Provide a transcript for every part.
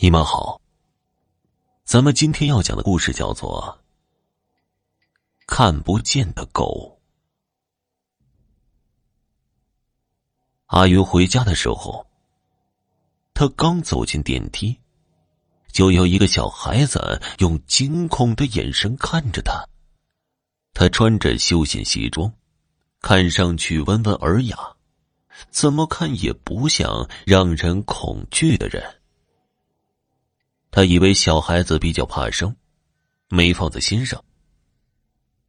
你们好。咱们今天要讲的故事叫做《看不见的狗》。阿云回家的时候，他刚走进电梯，就有一个小孩子用惊恐的眼神看着他。他穿着休闲西装，看上去温文尔雅，怎么看也不像让人恐惧的人。他以为小孩子比较怕生，没放在心上。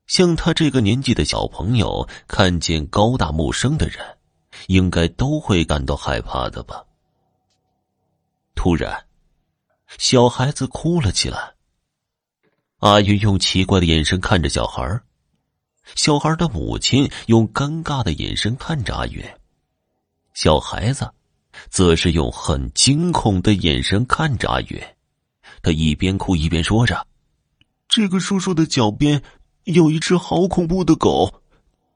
像他这个年纪的小朋友，看见高大陌生的人，应该都会感到害怕的吧。突然，小孩子哭了起来。阿云用奇怪的眼神看着小孩小孩的母亲用尴尬的眼神看着阿云，小孩子则是用很惊恐的眼神看着阿云。他一边哭一边说着：“这个叔叔的脚边有一只好恐怖的狗，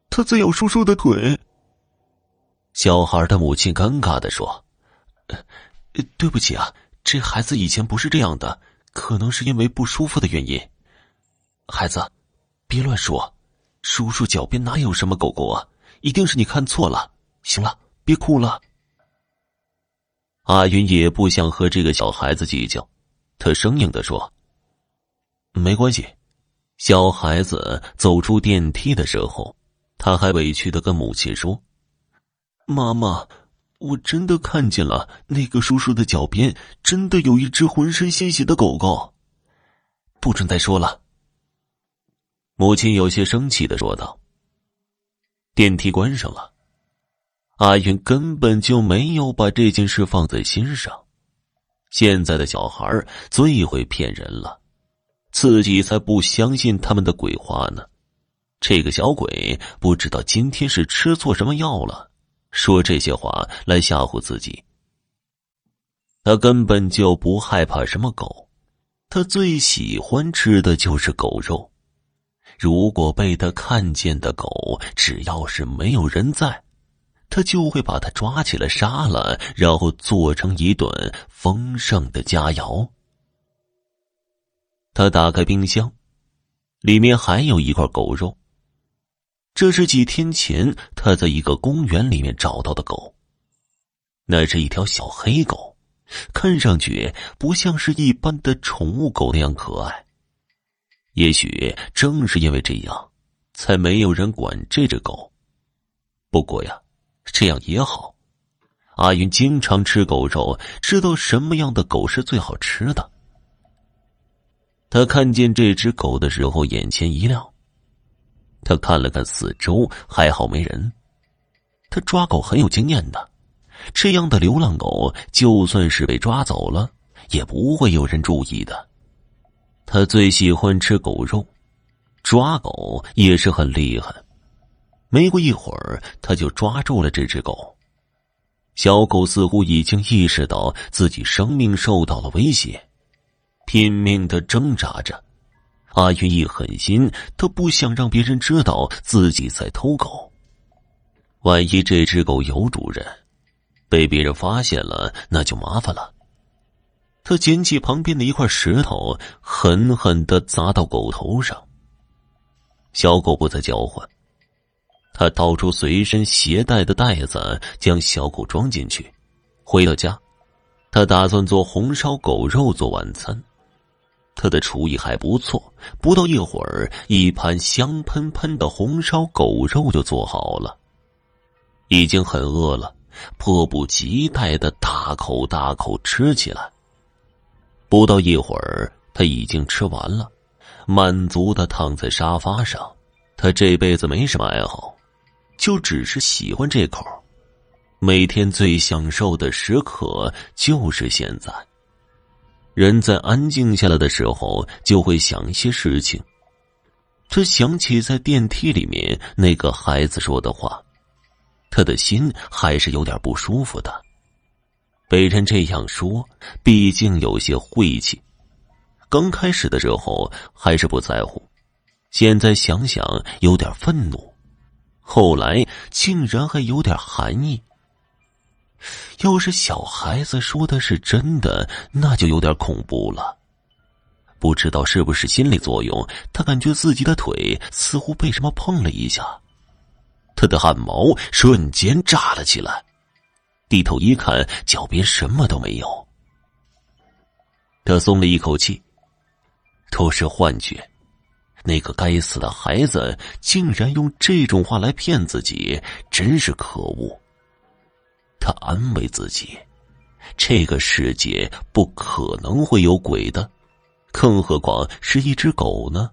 他在咬叔叔的腿。”小孩的母亲尴尬的说：“对不起啊，这孩子以前不是这样的，可能是因为不舒服的原因。孩子，别乱说，叔叔脚边哪有什么狗狗啊？一定是你看错了。行了，别哭了。”阿云也不想和这个小孩子计较。他生硬的说：“没关系。”小孩子走出电梯的时候，他还委屈的跟母亲说：“妈妈，我真的看见了，那个叔叔的脚边真的有一只浑身鲜血的狗狗。”不准再说了。母亲有些生气的说道。电梯关上了，阿云根本就没有把这件事放在心上。现在的小孩最会骗人了，自己才不相信他们的鬼话呢。这个小鬼不知道今天是吃错什么药了，说这些话来吓唬自己。他根本就不害怕什么狗，他最喜欢吃的就是狗肉。如果被他看见的狗，只要是没有人在。他就会把他抓起来杀了，然后做成一顿丰盛的佳肴。他打开冰箱，里面还有一块狗肉。这是几天前他在一个公园里面找到的狗。那是一条小黑狗，看上去不像是一般的宠物狗那样可爱。也许正是因为这样，才没有人管这只狗。不过呀。这样也好，阿云经常吃狗肉，知道什么样的狗是最好吃的。他看见这只狗的时候，眼前一亮。他看了看四周，还好没人。他抓狗很有经验的，这样的流浪狗就算是被抓走了，也不会有人注意的。他最喜欢吃狗肉，抓狗也是很厉害。没过一会儿，他就抓住了这只狗。小狗似乎已经意识到自己生命受到了威胁，拼命的挣扎着。阿云一狠心，他不想让别人知道自己在偷狗。万一这只狗有主人，被别人发现了，那就麻烦了。他捡起旁边的一块石头，狠狠的砸到狗头上。小狗不再叫唤。他掏出随身携带的袋子，将小狗装进去。回到家，他打算做红烧狗肉做晚餐。他的厨艺还不错，不到一会儿，一盘香喷喷的红烧狗肉就做好了。已经很饿了，迫不及待的大口大口吃起来。不到一会儿，他已经吃完了，满足的躺在沙发上。他这辈子没什么爱好。就只是喜欢这口，每天最享受的时刻就是现在。人在安静下来的时候，就会想一些事情。他想起在电梯里面那个孩子说的话，他的心还是有点不舒服的。被人这样说，毕竟有些晦气。刚开始的时候还是不在乎，现在想想有点愤怒。后来竟然还有点寒意。要是小孩子说的是真的，那就有点恐怖了。不知道是不是心理作用，他感觉自己的腿似乎被什么碰了一下，他的汗毛瞬间炸了起来。低头一看，脚边什么都没有。他松了一口气，都是幻觉。那个该死的孩子竟然用这种话来骗自己，真是可恶。他安慰自己，这个世界不可能会有鬼的，更何况是一只狗呢？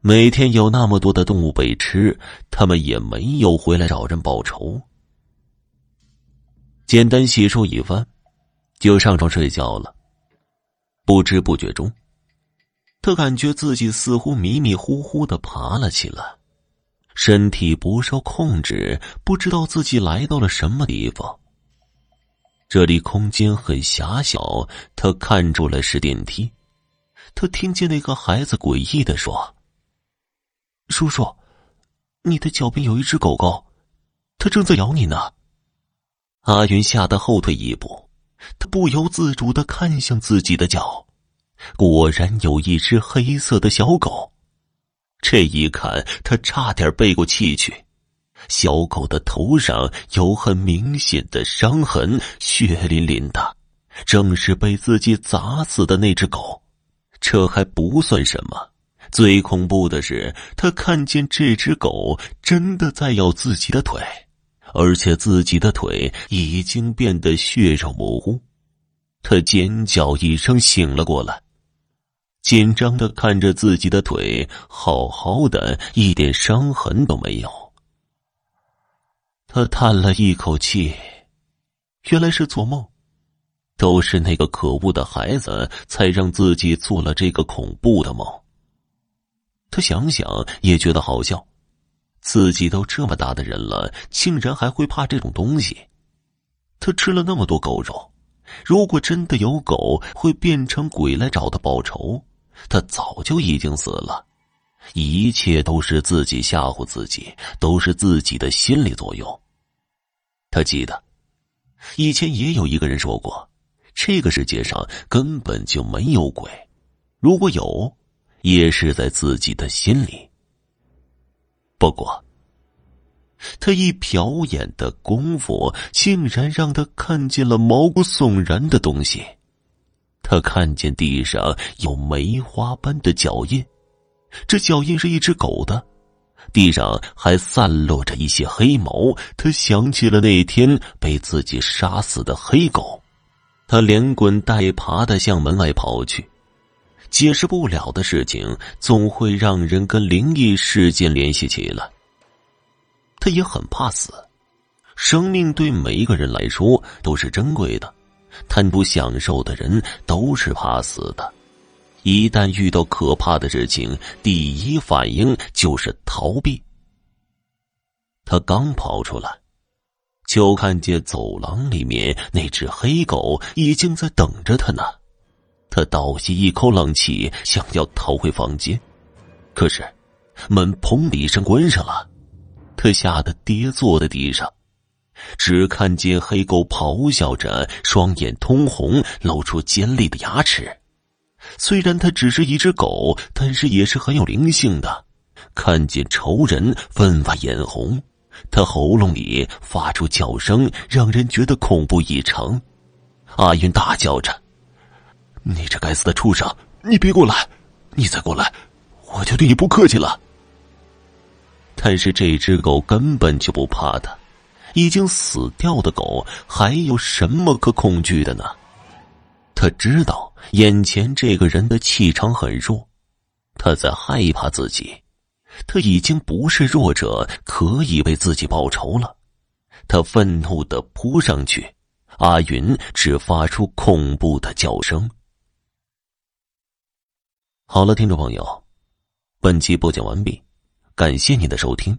每天有那么多的动物被吃，他们也没有回来找人报仇。简单洗漱一番，就上床睡觉了。不知不觉中。他感觉自己似乎迷迷糊糊的爬了起来，身体不受控制，不知道自己来到了什么地方。这里空间很狭小，他看出来是电梯。他听见那个孩子诡异的说：“叔叔，你的脚边有一只狗狗，它正在咬你呢。”阿云吓得后退一步，他不由自主的看向自己的脚。果然有一只黑色的小狗，这一看，他差点背过气去。小狗的头上有很明显的伤痕，血淋淋的，正是被自己砸死的那只狗。这还不算什么，最恐怖的是，他看见这只狗真的在咬自己的腿，而且自己的腿已经变得血肉模糊。他尖叫一声，醒了过来。紧张的看着自己的腿，好好的，一点伤痕都没有。他叹了一口气，原来是做梦，都是那个可恶的孩子才让自己做了这个恐怖的梦。他想想也觉得好笑，自己都这么大的人了，竟然还会怕这种东西。他吃了那么多狗肉，如果真的有狗会变成鬼来找他报仇。他早就已经死了，一切都是自己吓唬自己，都是自己的心理作用。他记得，以前也有一个人说过，这个世界上根本就没有鬼，如果有，也是在自己的心里。不过，他一瞟眼的功夫，竟然让他看见了毛骨悚然的东西。他看见地上有梅花般的脚印，这脚印是一只狗的，地上还散落着一些黑毛。他想起了那天被自己杀死的黑狗，他连滚带爬的向门外跑去。解释不了的事情，总会让人跟灵异事件联系起来。他也很怕死，生命对每一个人来说都是珍贵的。贪图享受的人都是怕死的，一旦遇到可怕的事情，第一反应就是逃避。他刚跑出来，就看见走廊里面那只黑狗已经在等着他呢。他倒吸一口冷气，想要逃回房间，可是门砰的一声关上了，他吓得跌坐在地上。只看见黑狗咆哮着，双眼通红，露出尖利的牙齿。虽然它只是一只狗，但是也是很有灵性的。看见仇人，分外眼红。它喉咙里发出叫声，让人觉得恐怖异常。阿云大叫着：“你这该死的畜生！你别过来！你再过来，我就对你不客气了。”但是这只狗根本就不怕他。已经死掉的狗还有什么可恐惧的呢？他知道眼前这个人的气场很弱，他在害怕自己。他已经不是弱者，可以为自己报仇了。他愤怒的扑上去，阿云只发出恐怖的叫声。好了，听众朋友，本集播讲完毕，感谢您的收听。